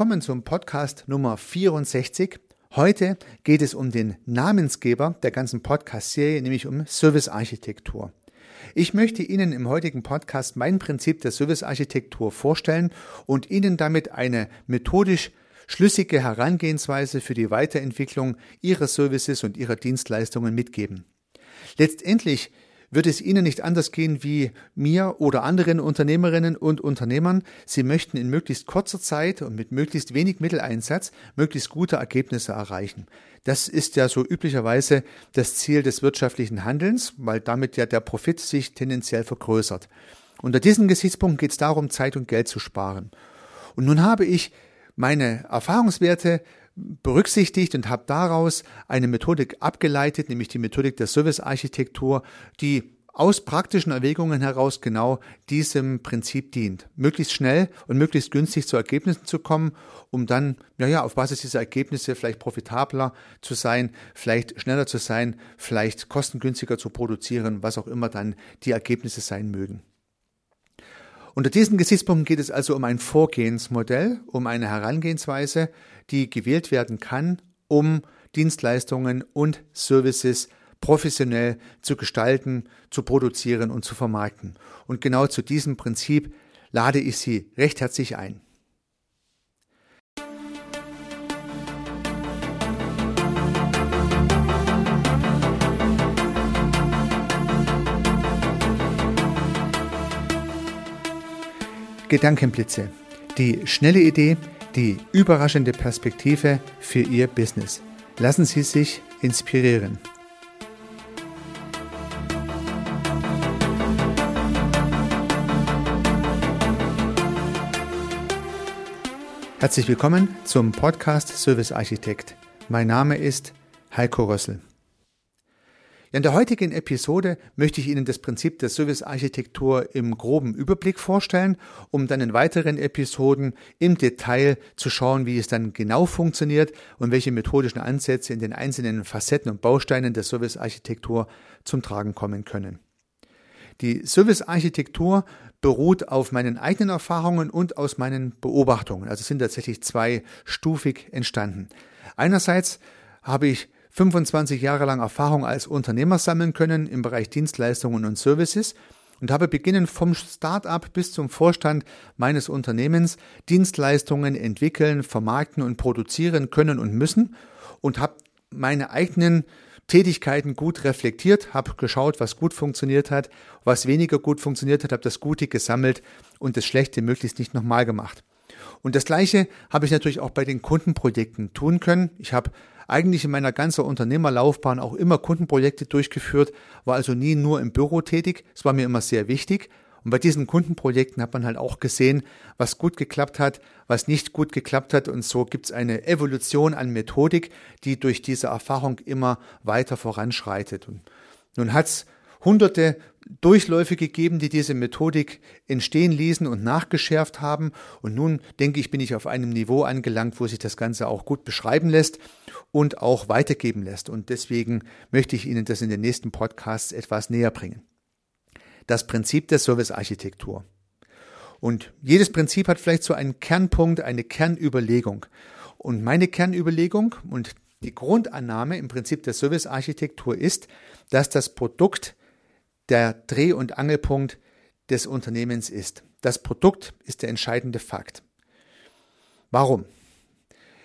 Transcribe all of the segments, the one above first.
Kommen zum Podcast Nummer 64. Heute geht es um den Namensgeber der ganzen Podcast-Serie, nämlich um Servicearchitektur. Ich möchte Ihnen im heutigen Podcast mein Prinzip der Servicearchitektur vorstellen und Ihnen damit eine methodisch schlüssige Herangehensweise für die Weiterentwicklung Ihrer Services und Ihrer Dienstleistungen mitgeben. Letztendlich wird es Ihnen nicht anders gehen wie mir oder anderen Unternehmerinnen und Unternehmern. Sie möchten in möglichst kurzer Zeit und mit möglichst wenig Mitteleinsatz möglichst gute Ergebnisse erreichen. Das ist ja so üblicherweise das Ziel des wirtschaftlichen Handelns, weil damit ja der Profit sich tendenziell vergrößert. Unter diesen Gesichtspunkten geht es darum, Zeit und Geld zu sparen. Und nun habe ich meine Erfahrungswerte berücksichtigt und habe daraus eine Methodik abgeleitet, nämlich die Methodik der Servicearchitektur, die aus praktischen Erwägungen heraus genau diesem Prinzip dient. Möglichst schnell und möglichst günstig zu Ergebnissen zu kommen, um dann, naja, auf Basis dieser Ergebnisse vielleicht profitabler zu sein, vielleicht schneller zu sein, vielleicht kostengünstiger zu produzieren, was auch immer dann die Ergebnisse sein mögen. Unter diesen Gesichtspunkten geht es also um ein Vorgehensmodell, um eine Herangehensweise, die gewählt werden kann, um Dienstleistungen und Services professionell zu gestalten, zu produzieren und zu vermarkten. Und genau zu diesem Prinzip lade ich Sie recht herzlich ein. Gedankenblitze. Die schnelle Idee, die überraschende Perspektive für Ihr Business. Lassen Sie sich inspirieren. Herzlich willkommen zum Podcast Service Architekt. Mein Name ist Heiko Rössel. In der heutigen Episode möchte ich Ihnen das Prinzip der Servicearchitektur im groben Überblick vorstellen, um dann in weiteren Episoden im Detail zu schauen, wie es dann genau funktioniert und welche methodischen Ansätze in den einzelnen Facetten und Bausteinen der Servicearchitektur zum Tragen kommen können. Die Servicearchitektur beruht auf meinen eigenen Erfahrungen und aus meinen Beobachtungen. Also sind tatsächlich zweistufig entstanden. Einerseits habe ich 25 Jahre lang Erfahrung als Unternehmer sammeln können im Bereich Dienstleistungen und Services und habe beginnend vom Start-up bis zum Vorstand meines Unternehmens Dienstleistungen entwickeln, vermarkten und produzieren können und müssen und habe meine eigenen Tätigkeiten gut reflektiert, habe geschaut, was gut funktioniert hat, was weniger gut funktioniert hat, habe das Gute gesammelt und das Schlechte möglichst nicht nochmal gemacht. Und das Gleiche habe ich natürlich auch bei den Kundenprojekten tun können. Ich habe eigentlich in meiner ganzen Unternehmerlaufbahn auch immer Kundenprojekte durchgeführt, war also nie nur im Büro tätig. Es war mir immer sehr wichtig. Und bei diesen Kundenprojekten hat man halt auch gesehen, was gut geklappt hat, was nicht gut geklappt hat. Und so gibt es eine Evolution an Methodik, die durch diese Erfahrung immer weiter voranschreitet. Und nun hat es hunderte Durchläufe gegeben, die diese Methodik entstehen ließen und nachgeschärft haben. Und nun denke ich, bin ich auf einem Niveau angelangt, wo sich das Ganze auch gut beschreiben lässt und auch weitergeben lässt. Und deswegen möchte ich Ihnen das in den nächsten Podcasts etwas näher bringen. Das Prinzip der Servicearchitektur. Und jedes Prinzip hat vielleicht so einen Kernpunkt, eine Kernüberlegung. Und meine Kernüberlegung und die Grundannahme im Prinzip der Servicearchitektur ist, dass das Produkt der Dreh- und Angelpunkt des Unternehmens ist. Das Produkt ist der entscheidende Fakt. Warum?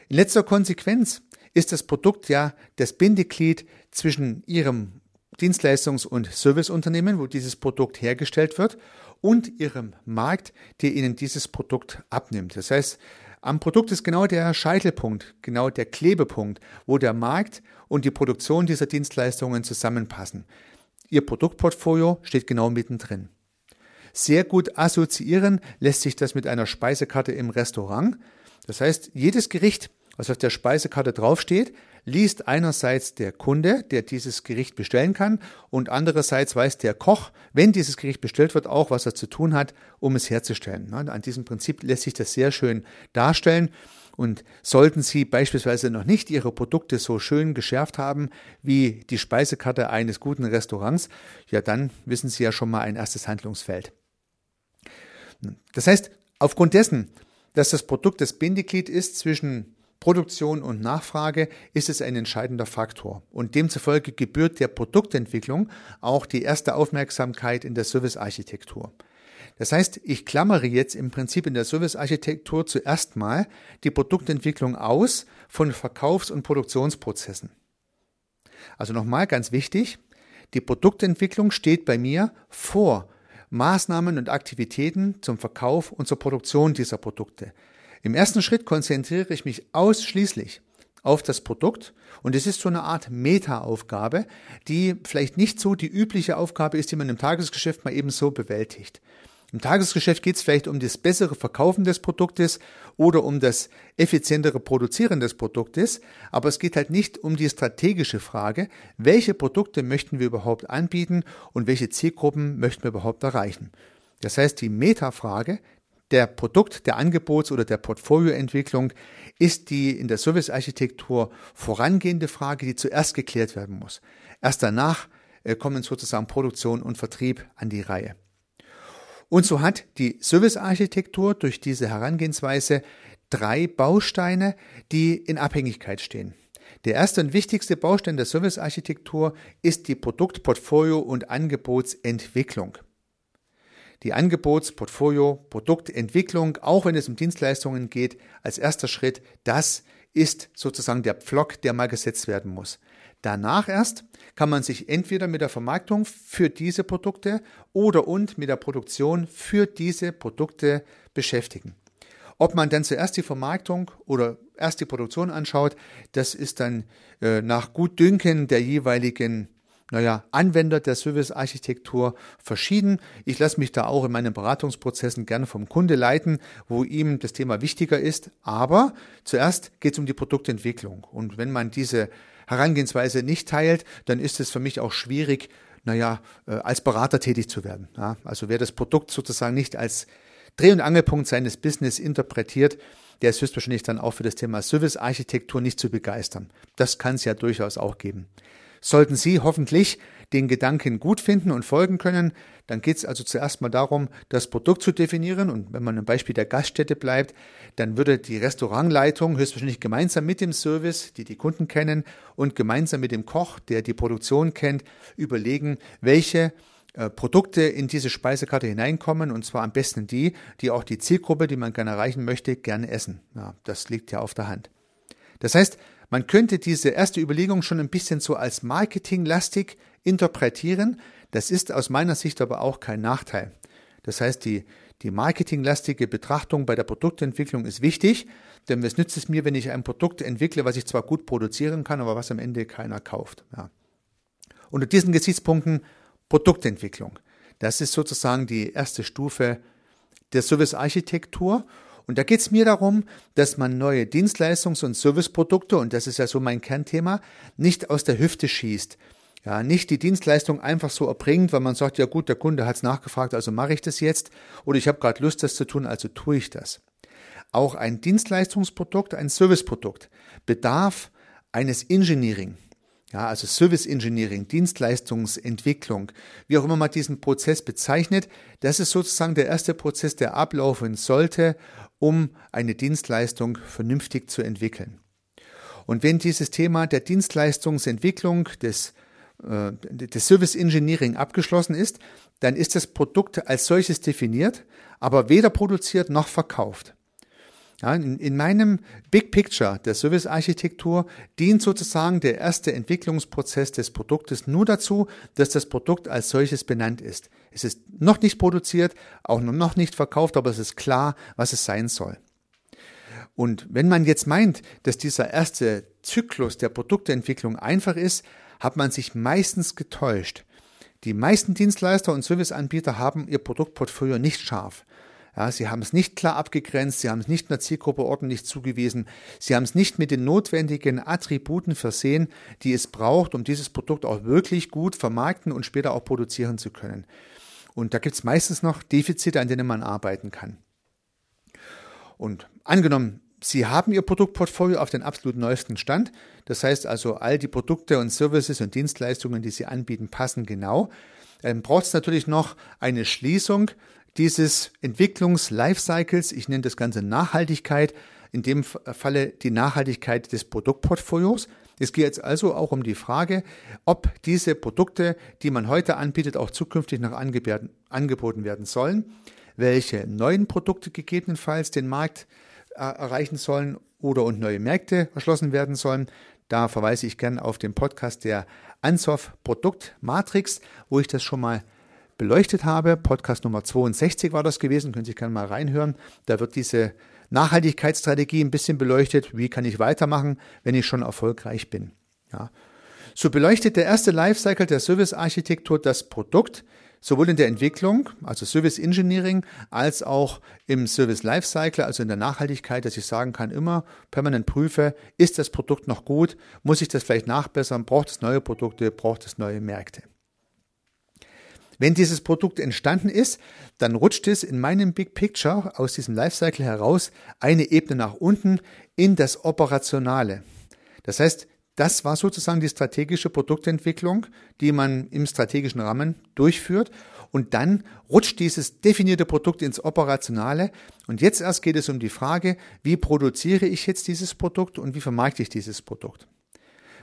In letzter Konsequenz ist das Produkt ja das Bindeglied zwischen Ihrem Dienstleistungs- und Serviceunternehmen, wo dieses Produkt hergestellt wird, und Ihrem Markt, der Ihnen dieses Produkt abnimmt. Das heißt, am Produkt ist genau der Scheitelpunkt, genau der Klebepunkt, wo der Markt und die Produktion dieser Dienstleistungen zusammenpassen. Ihr Produktportfolio steht genau mittendrin. Sehr gut assoziieren lässt sich das mit einer Speisekarte im Restaurant. Das heißt, jedes Gericht, was auf der Speisekarte draufsteht, liest einerseits der Kunde, der dieses Gericht bestellen kann, und andererseits weiß der Koch, wenn dieses Gericht bestellt wird, auch, was er zu tun hat, um es herzustellen. An diesem Prinzip lässt sich das sehr schön darstellen. Und sollten Sie beispielsweise noch nicht Ihre Produkte so schön geschärft haben wie die Speisekarte eines guten Restaurants, ja, dann wissen Sie ja schon mal ein erstes Handlungsfeld. Das heißt, aufgrund dessen, dass das Produkt das Bindeglied ist zwischen Produktion und Nachfrage, ist es ein entscheidender Faktor. Und demzufolge gebührt der Produktentwicklung auch die erste Aufmerksamkeit in der Servicearchitektur. Das heißt, ich klammere jetzt im Prinzip in der Servicearchitektur zuerst mal die Produktentwicklung aus von Verkaufs- und Produktionsprozessen. Also nochmal ganz wichtig, die Produktentwicklung steht bei mir vor Maßnahmen und Aktivitäten zum Verkauf und zur Produktion dieser Produkte. Im ersten Schritt konzentriere ich mich ausschließlich auf das Produkt und es ist so eine Art Meta-Aufgabe, die vielleicht nicht so die übliche Aufgabe ist, die man im Tagesgeschäft mal eben so bewältigt. Im Tagesgeschäft geht es vielleicht um das bessere Verkaufen des Produktes oder um das effizientere Produzieren des Produktes, aber es geht halt nicht um die strategische Frage, welche Produkte möchten wir überhaupt anbieten und welche Zielgruppen möchten wir überhaupt erreichen. Das heißt, die Metafrage der Produkt-, der Angebots- oder der Portfolioentwicklung ist die in der Servicearchitektur vorangehende Frage, die zuerst geklärt werden muss. Erst danach äh, kommen sozusagen Produktion und Vertrieb an die Reihe. Und so hat die Servicearchitektur durch diese Herangehensweise drei Bausteine, die in Abhängigkeit stehen. Der erste und wichtigste Baustein der Servicearchitektur ist die Produktportfolio- und Angebotsentwicklung. Die Angebots-, Portfolio-, Produktentwicklung, auch wenn es um Dienstleistungen geht, als erster Schritt, das ist sozusagen der Pflock, der mal gesetzt werden muss. Danach erst kann man sich entweder mit der Vermarktung für diese Produkte oder und mit der Produktion für diese Produkte beschäftigen. Ob man dann zuerst die Vermarktung oder erst die Produktion anschaut, das ist dann äh, nach Gutdünken der jeweiligen naja, Anwender der Servicearchitektur verschieden. Ich lasse mich da auch in meinen Beratungsprozessen gerne vom Kunde leiten, wo ihm das Thema wichtiger ist. Aber zuerst geht es um die Produktentwicklung. Und wenn man diese Herangehensweise nicht teilt, dann ist es für mich auch schwierig, naja, äh, als Berater tätig zu werden. Ja, also wer das Produkt sozusagen nicht als Dreh- und Angelpunkt seines Business interpretiert, der ist höchstwahrscheinlich dann auch für das Thema Servicearchitektur nicht zu begeistern. Das kann es ja durchaus auch geben. Sollten Sie hoffentlich den Gedanken gut finden und folgen können, dann geht es also zuerst mal darum, das Produkt zu definieren. Und wenn man im Beispiel der Gaststätte bleibt, dann würde die Restaurantleitung höchstwahrscheinlich gemeinsam mit dem Service, die die Kunden kennen, und gemeinsam mit dem Koch, der die Produktion kennt, überlegen, welche äh, Produkte in diese Speisekarte hineinkommen und zwar am besten die, die auch die Zielgruppe, die man gerne erreichen möchte, gerne essen. Ja, das liegt ja auf der Hand. Das heißt, man könnte diese erste Überlegung schon ein bisschen so als marketinglastig interpretieren. Das ist aus meiner Sicht aber auch kein Nachteil. Das heißt, die, die marketinglastige Betrachtung bei der Produktentwicklung ist wichtig, denn was nützt es mir, wenn ich ein Produkt entwickle, was ich zwar gut produzieren kann, aber was am Ende keiner kauft. Ja. Unter diesen Gesichtspunkten Produktentwicklung. Das ist sozusagen die erste Stufe der Servicearchitektur und da geht es mir darum, dass man neue Dienstleistungs- und Serviceprodukte, und das ist ja so mein Kernthema, nicht aus der Hüfte schießt. Ja, nicht die Dienstleistung einfach so erbringt, weil man sagt, ja gut, der Kunde hat es nachgefragt, also mache ich das jetzt. Oder ich habe gerade Lust, das zu tun, also tue ich das. Auch ein Dienstleistungsprodukt, ein Serviceprodukt bedarf eines Engineering. Ja, also Service Engineering, Dienstleistungsentwicklung, wie auch immer man diesen Prozess bezeichnet, das ist sozusagen der erste Prozess, der ablaufen sollte, um eine Dienstleistung vernünftig zu entwickeln. Und wenn dieses Thema der Dienstleistungsentwicklung, des, äh, des Service Engineering abgeschlossen ist, dann ist das Produkt als solches definiert, aber weder produziert noch verkauft. Ja, in, in, meinem Big Picture der Servicearchitektur dient sozusagen der erste Entwicklungsprozess des Produktes nur dazu, dass das Produkt als solches benannt ist. Es ist noch nicht produziert, auch noch nicht verkauft, aber es ist klar, was es sein soll. Und wenn man jetzt meint, dass dieser erste Zyklus der Produktentwicklung einfach ist, hat man sich meistens getäuscht. Die meisten Dienstleister und Serviceanbieter haben ihr Produktportfolio nicht scharf. Ja, sie haben es nicht klar abgegrenzt, sie haben es nicht einer Zielgruppe ordentlich zugewiesen, sie haben es nicht mit den notwendigen Attributen versehen, die es braucht, um dieses Produkt auch wirklich gut vermarkten und später auch produzieren zu können. Und da gibt es meistens noch Defizite, an denen man arbeiten kann. Und angenommen, Sie haben Ihr Produktportfolio auf den absolut neuesten Stand. Das heißt also, all die Produkte und Services und Dienstleistungen, die Sie anbieten, passen genau. Dann braucht es natürlich noch eine Schließung dieses Entwicklungs-Lifecycles, ich nenne das Ganze Nachhaltigkeit, in dem Falle die Nachhaltigkeit des Produktportfolios. Es geht jetzt also auch um die Frage, ob diese Produkte, die man heute anbietet, auch zukünftig noch angeboten werden sollen, welche neuen Produkte gegebenenfalls den Markt äh, erreichen sollen oder und neue Märkte erschlossen werden sollen. Da verweise ich gerne auf den Podcast der Ansoff Produkt Matrix, wo ich das schon mal beleuchtet habe. Podcast Nummer 62 war das gewesen, können Sie sich gerne mal reinhören. Da wird diese Nachhaltigkeitsstrategie ein bisschen beleuchtet. Wie kann ich weitermachen, wenn ich schon erfolgreich bin? Ja. So beleuchtet der erste Lifecycle der Servicearchitektur das Produkt, sowohl in der Entwicklung, also Service Engineering, als auch im Service Lifecycle, also in der Nachhaltigkeit, dass ich sagen kann, immer permanent prüfe, ist das Produkt noch gut, muss ich das vielleicht nachbessern, braucht es neue Produkte, braucht es neue Märkte. Wenn dieses Produkt entstanden ist, dann rutscht es in meinem Big Picture aus diesem Lifecycle heraus eine Ebene nach unten in das Operationale. Das heißt, das war sozusagen die strategische Produktentwicklung, die man im strategischen Rahmen durchführt. Und dann rutscht dieses definierte Produkt ins Operationale. Und jetzt erst geht es um die Frage, wie produziere ich jetzt dieses Produkt und wie vermarkte ich dieses Produkt.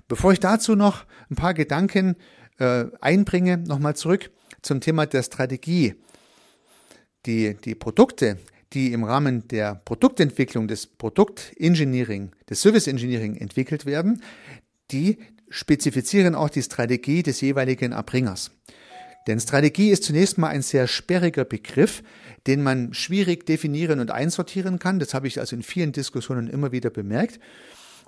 Bevor ich dazu noch ein paar Gedanken äh, einbringe, nochmal zurück zum Thema der Strategie. Die, die Produkte, die im Rahmen der Produktentwicklung, des Produktengineering, des Service Engineering entwickelt werden, die spezifizieren auch die Strategie des jeweiligen Erbringers. Denn Strategie ist zunächst mal ein sehr sperriger Begriff, den man schwierig definieren und einsortieren kann. Das habe ich also in vielen Diskussionen immer wieder bemerkt.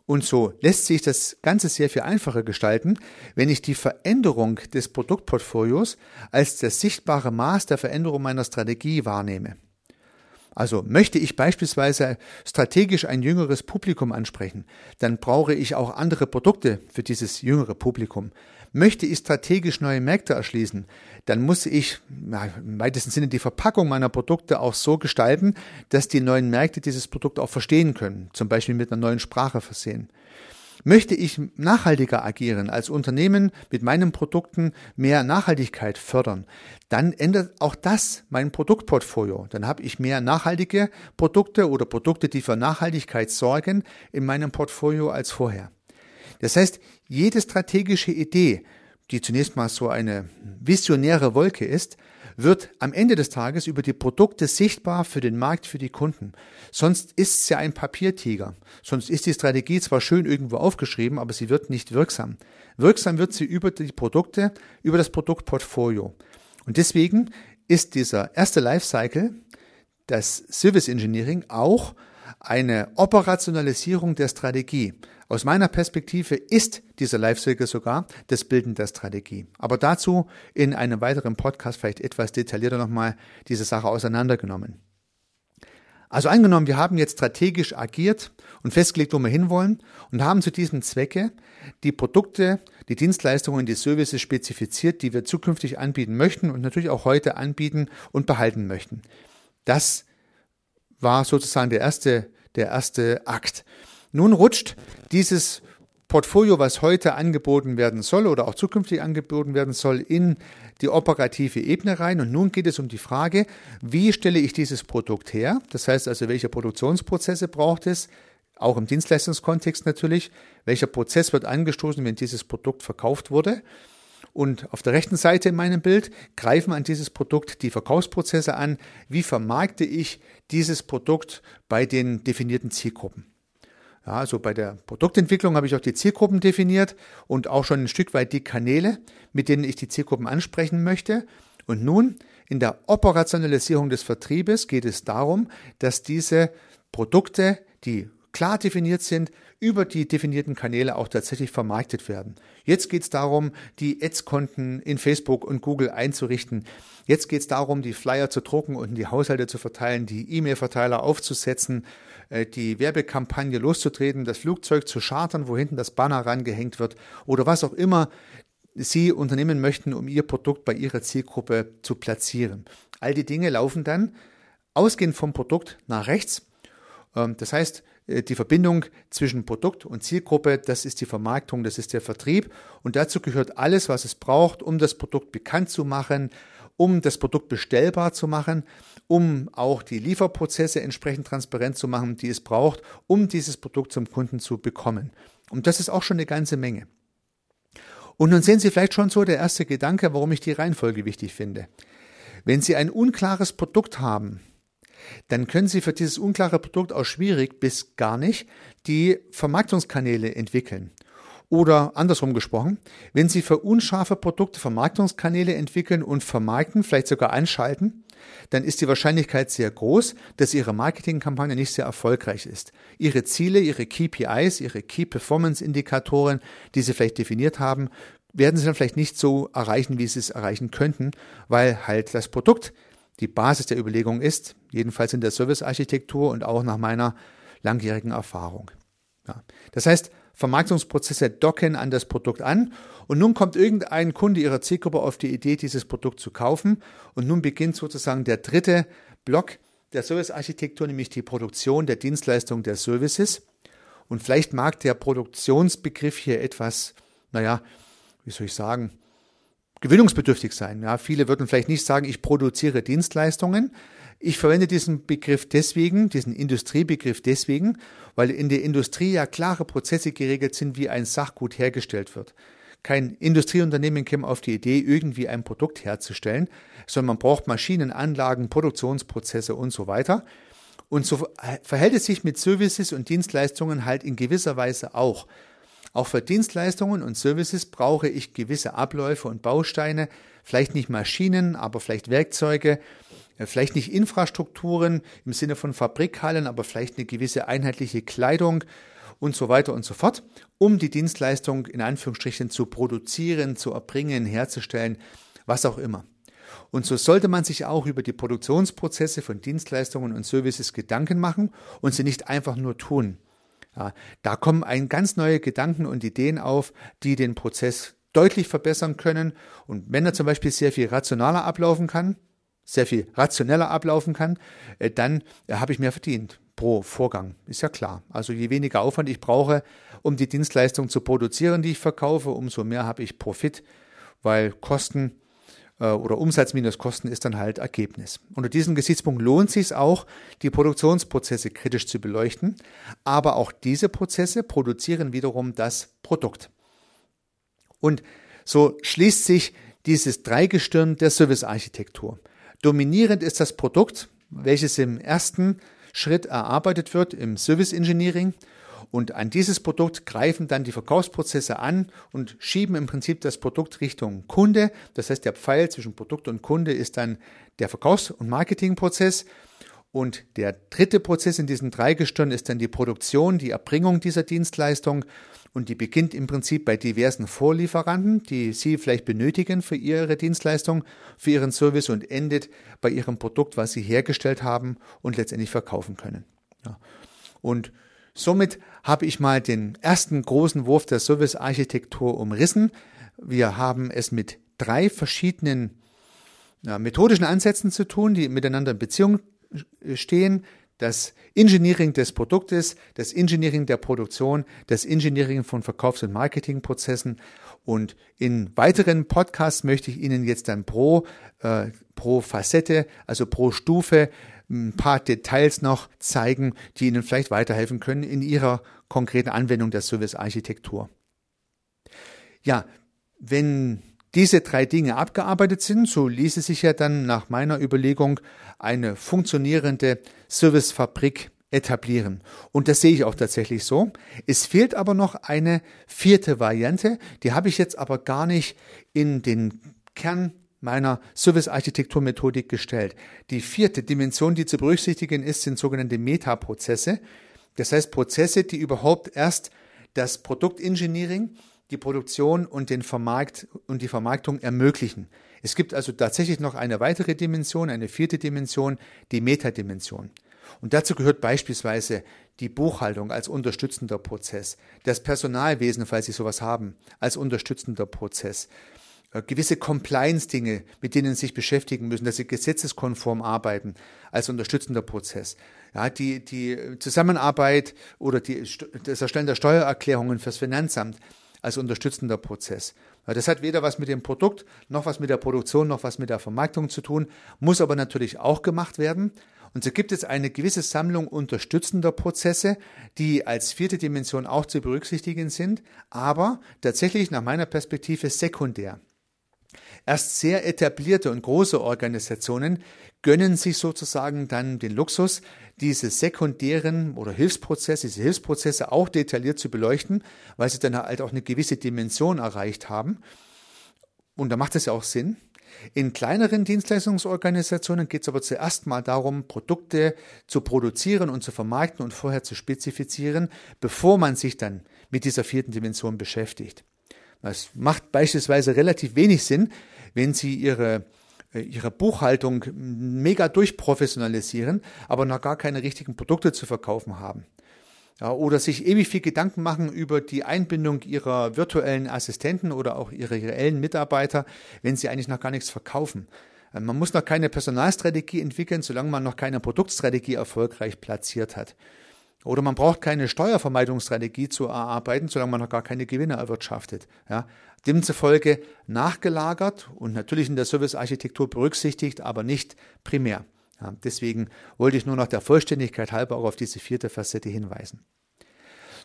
Und so lässt sich das Ganze sehr viel einfacher gestalten, wenn ich die Veränderung des Produktportfolios als das sichtbare Maß der Veränderung meiner Strategie wahrnehme. Also möchte ich beispielsweise strategisch ein jüngeres Publikum ansprechen, dann brauche ich auch andere Produkte für dieses jüngere Publikum. Möchte ich strategisch neue Märkte erschließen, dann muss ich ja, im weitesten Sinne die Verpackung meiner Produkte auch so gestalten, dass die neuen Märkte dieses Produkt auch verstehen können, zum Beispiel mit einer neuen Sprache versehen. Möchte ich nachhaltiger agieren, als Unternehmen mit meinen Produkten mehr Nachhaltigkeit fördern, dann ändert auch das mein Produktportfolio. Dann habe ich mehr nachhaltige Produkte oder Produkte, die für Nachhaltigkeit sorgen, in meinem Portfolio als vorher. Das heißt, jede strategische Idee, die zunächst mal so eine visionäre Wolke ist, wird am Ende des Tages über die Produkte sichtbar für den Markt, für die Kunden. Sonst ist es ja ein Papiertiger. Sonst ist die Strategie zwar schön irgendwo aufgeschrieben, aber sie wird nicht wirksam. Wirksam wird sie über die Produkte, über das Produktportfolio. Und deswegen ist dieser erste Lifecycle, das Service Engineering, auch eine Operationalisierung der Strategie. Aus meiner Perspektive ist dieser Lifecycle sogar das Bilden der Strategie. Aber dazu in einem weiteren Podcast vielleicht etwas detaillierter nochmal diese Sache auseinandergenommen. Also angenommen, wir haben jetzt strategisch agiert und festgelegt, wo wir hinwollen und haben zu diesem Zwecke die Produkte, die Dienstleistungen, die Services spezifiziert, die wir zukünftig anbieten möchten und natürlich auch heute anbieten und behalten möchten. Das war sozusagen der erste, der erste Akt. Nun rutscht dieses Portfolio, was heute angeboten werden soll oder auch zukünftig angeboten werden soll, in die operative Ebene rein. Und nun geht es um die Frage, wie stelle ich dieses Produkt her? Das heißt also, welche Produktionsprozesse braucht es? Auch im Dienstleistungskontext natürlich. Welcher Prozess wird angestoßen, wenn dieses Produkt verkauft wurde? Und auf der rechten Seite in meinem Bild greifen an dieses Produkt die Verkaufsprozesse an. Wie vermarkte ich dieses Produkt bei den definierten Zielgruppen? Ja, also bei der Produktentwicklung habe ich auch die Zielgruppen definiert und auch schon ein Stück weit die Kanäle, mit denen ich die Zielgruppen ansprechen möchte. Und nun in der Operationalisierung des Vertriebes geht es darum, dass diese Produkte, die klar definiert sind, über die definierten Kanäle auch tatsächlich vermarktet werden. Jetzt geht es darum, die Ads-Konten in Facebook und Google einzurichten. Jetzt geht es darum, die Flyer zu drucken und in die Haushalte zu verteilen, die E-Mail-Verteiler aufzusetzen, äh, die Werbekampagne loszutreten, das Flugzeug zu chartern, wo hinten das Banner rangehängt wird oder was auch immer Sie unternehmen möchten, um Ihr Produkt bei Ihrer Zielgruppe zu platzieren. All die Dinge laufen dann ausgehend vom Produkt nach rechts. Ähm, das heißt, die Verbindung zwischen Produkt und Zielgruppe, das ist die Vermarktung, das ist der Vertrieb und dazu gehört alles, was es braucht, um das Produkt bekannt zu machen, um das Produkt bestellbar zu machen, um auch die Lieferprozesse entsprechend transparent zu machen, die es braucht, um dieses Produkt zum Kunden zu bekommen. Und das ist auch schon eine ganze Menge. Und nun sehen Sie vielleicht schon so der erste Gedanke, warum ich die Reihenfolge wichtig finde. Wenn Sie ein unklares Produkt haben, dann können Sie für dieses unklare Produkt auch schwierig bis gar nicht die Vermarktungskanäle entwickeln. Oder andersrum gesprochen, wenn Sie für unscharfe Produkte Vermarktungskanäle entwickeln und vermarkten, vielleicht sogar anschalten, dann ist die Wahrscheinlichkeit sehr groß, dass Ihre Marketingkampagne nicht sehr erfolgreich ist. Ihre Ziele, Ihre KPIs, Ihre Key Performance Indikatoren, die Sie vielleicht definiert haben, werden Sie dann vielleicht nicht so erreichen, wie Sie es erreichen könnten, weil halt das Produkt die Basis der Überlegung ist, jedenfalls in der Servicearchitektur und auch nach meiner langjährigen Erfahrung. Ja. Das heißt, Vermarktungsprozesse docken an das Produkt an und nun kommt irgendein Kunde ihrer Zielgruppe auf die Idee, dieses Produkt zu kaufen und nun beginnt sozusagen der dritte Block der Servicearchitektur, nämlich die Produktion der Dienstleistung der Services. Und vielleicht mag der Produktionsbegriff hier etwas, naja, wie soll ich sagen, gewinnungsbedürftig sein. Ja, viele würden vielleicht nicht sagen, ich produziere Dienstleistungen. Ich verwende diesen Begriff deswegen, diesen Industriebegriff deswegen, weil in der Industrie ja klare Prozesse geregelt sind, wie ein Sachgut hergestellt wird. Kein Industrieunternehmen käme auf die Idee, irgendwie ein Produkt herzustellen, sondern man braucht Maschinen, Anlagen, Produktionsprozesse und so weiter. Und so verhält es sich mit Services und Dienstleistungen halt in gewisser Weise auch. Auch für Dienstleistungen und Services brauche ich gewisse Abläufe und Bausteine, vielleicht nicht Maschinen, aber vielleicht Werkzeuge, äh, vielleicht nicht Infrastrukturen im Sinne von Fabrikhallen, aber vielleicht eine gewisse einheitliche Kleidung und so weiter und so fort, um die Dienstleistung in Anführungsstrichen zu produzieren, zu erbringen, herzustellen, was auch immer. Und so sollte man sich auch über die Produktionsprozesse von Dienstleistungen und Services Gedanken machen und sie nicht einfach nur tun. Ja, da kommen ein ganz neue Gedanken und Ideen auf, die den Prozess deutlich verbessern können. Und wenn er zum Beispiel sehr viel rationaler ablaufen kann, sehr viel rationeller ablaufen kann, äh, dann äh, habe ich mehr verdient pro Vorgang. Ist ja klar. Also je weniger Aufwand ich brauche, um die Dienstleistung zu produzieren, die ich verkaufe, umso mehr habe ich Profit, weil Kosten oder Umsatz minus Kosten ist dann halt Ergebnis. Unter diesem Gesichtspunkt lohnt es sich auch, die Produktionsprozesse kritisch zu beleuchten, aber auch diese Prozesse produzieren wiederum das Produkt. Und so schließt sich dieses Dreigestirn der Servicearchitektur. Dominierend ist das Produkt, welches im ersten Schritt erarbeitet wird im Service Engineering und an dieses Produkt greifen dann die Verkaufsprozesse an und schieben im Prinzip das Produkt Richtung Kunde. Das heißt, der Pfeil zwischen Produkt und Kunde ist dann der Verkaufs- und Marketingprozess. Und der dritte Prozess in diesem Dreigestirn ist dann die Produktion, die Erbringung dieser Dienstleistung. Und die beginnt im Prinzip bei diversen Vorlieferanten, die Sie vielleicht benötigen für Ihre Dienstleistung, für Ihren Service und endet bei Ihrem Produkt, was Sie hergestellt haben und letztendlich verkaufen können. Ja. Und Somit habe ich mal den ersten großen Wurf der Service-Architektur umrissen. Wir haben es mit drei verschiedenen ja, methodischen Ansätzen zu tun, die miteinander in Beziehung stehen. Das Engineering des Produktes, das Engineering der Produktion, das Engineering von Verkaufs- und Marketingprozessen. Und in weiteren Podcasts möchte ich Ihnen jetzt dann pro, äh, pro Facette, also pro Stufe ein paar Details noch zeigen, die Ihnen vielleicht weiterhelfen können in Ihrer konkreten Anwendung der Service-Architektur. Ja, wenn diese drei Dinge abgearbeitet sind, so ließe sich ja dann nach meiner Überlegung eine funktionierende Servicefabrik etablieren. Und das sehe ich auch tatsächlich so. Es fehlt aber noch eine vierte Variante, die habe ich jetzt aber gar nicht in den Kern meiner Service-Architektur-Methodik gestellt. Die vierte Dimension, die zu berücksichtigen ist, sind sogenannte Metaprozesse. Das heißt Prozesse, die überhaupt erst das Produktengineering, die Produktion und den Vermarkt und die Vermarktung ermöglichen. Es gibt also tatsächlich noch eine weitere Dimension, eine vierte Dimension, die Metadimension. Und dazu gehört beispielsweise die Buchhaltung als unterstützender Prozess, das Personalwesen, falls Sie sowas haben, als unterstützender Prozess, gewisse Compliance-Dinge, mit denen sie sich beschäftigen müssen, dass sie gesetzeskonform arbeiten als unterstützender Prozess. Ja, die, die Zusammenarbeit oder die, das Erstellen der Steuererklärungen fürs Finanzamt. als unterstützender Prozess. Das hat weder was mit dem Produkt, noch was mit der Produktion, noch was mit der Vermarktung zu tun, muss aber natürlich auch gemacht werden. Und so gibt es eine gewisse Sammlung unterstützender Prozesse, die als vierte Dimension auch zu berücksichtigen sind, aber tatsächlich nach meiner Perspektive sekundär. Erst sehr etablierte und große Organisationen gönnen sich sozusagen dann den Luxus, diese sekundären oder Hilfsprozesse, diese Hilfsprozesse auch detailliert zu beleuchten, weil sie dann halt auch eine gewisse Dimension erreicht haben. Und da macht es ja auch Sinn. In kleineren Dienstleistungsorganisationen geht es aber zuerst mal darum, Produkte zu produzieren und zu vermarkten und vorher zu spezifizieren, bevor man sich dann mit dieser vierten Dimension beschäftigt. Es macht beispielsweise relativ wenig Sinn, wenn Sie Ihre äh, ihre Buchhaltung mega durchprofessionalisieren, aber noch gar keine richtigen Produkte zu verkaufen haben. Ja, oder sich ewig viel Gedanken machen über die Einbindung ihrer virtuellen Assistenten oder auch ihrer reellen Mitarbeiter, wenn sie eigentlich noch gar nichts verkaufen. Äh, man muss noch keine Personalstrategie entwickeln, solange man noch keine Produktstrategie erfolgreich platziert hat. Oder man braucht keine Steuervermeidungsstrategie zu erarbeiten, solange man noch gar keine Gewinne erwirtschaftet. Ja, demzufolge nachgelagert und natürlich in der Servicearchitektur berücksichtigt, aber nicht primär. Ja, deswegen wollte ich nur noch der Vollständigkeit halber auch auf diese vierte Facette hinweisen.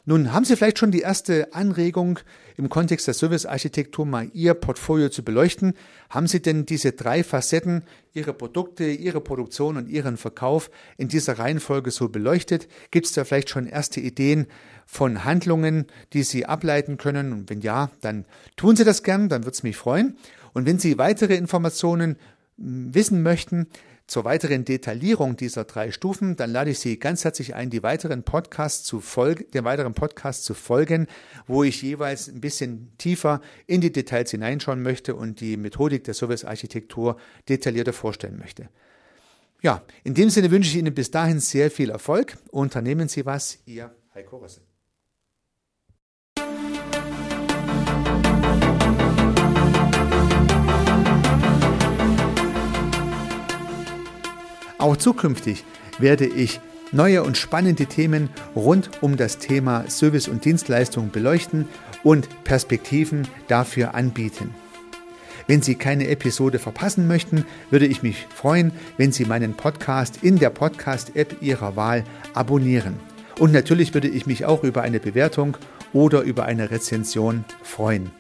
Nun haben Sie vielleicht schon die erste Anregung im Kontext der Servicearchitektur mal Ihr Portfolio zu beleuchten. Haben Sie denn diese drei Facetten, Ihre Produkte, Ihre Produktion und Ihren Verkauf in dieser Reihenfolge so beleuchtet? Gibt es da vielleicht schon erste Ideen von Handlungen, die Sie ableiten können? Und wenn ja, dann tun Sie das gern, dann würde es mich freuen. Und wenn Sie weitere Informationen hm, wissen möchten, zur weiteren Detaillierung dieser drei Stufen, dann lade ich Sie ganz herzlich ein, die weiteren Podcasts zu folgen, den weiteren Podcast zu folgen, wo ich jeweils ein bisschen tiefer in die Details hineinschauen möchte und die Methodik der Servicearchitektur detaillierter vorstellen möchte. Ja, in dem Sinne wünsche ich Ihnen bis dahin sehr viel Erfolg. Unternehmen Sie was, Ihr Heiko Rössel. Auch zukünftig werde ich neue und spannende Themen rund um das Thema Service und Dienstleistung beleuchten und Perspektiven dafür anbieten. Wenn Sie keine Episode verpassen möchten, würde ich mich freuen, wenn Sie meinen Podcast in der Podcast-App Ihrer Wahl abonnieren. Und natürlich würde ich mich auch über eine Bewertung oder über eine Rezension freuen.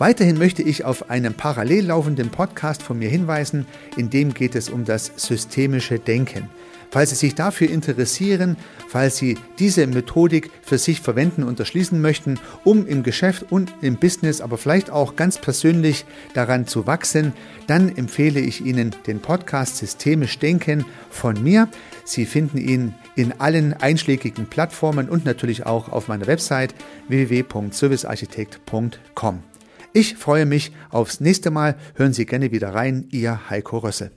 Weiterhin möchte ich auf einen parallel laufenden Podcast von mir hinweisen, in dem geht es um das systemische Denken. Falls Sie sich dafür interessieren, falls Sie diese Methodik für sich verwenden und erschließen möchten, um im Geschäft und im Business, aber vielleicht auch ganz persönlich daran zu wachsen, dann empfehle ich Ihnen den Podcast Systemisch Denken von mir. Sie finden ihn in allen einschlägigen Plattformen und natürlich auch auf meiner Website www.servicearchitekt.com. Ich freue mich aufs nächste Mal. Hören Sie gerne wieder rein. Ihr Heiko Rössel.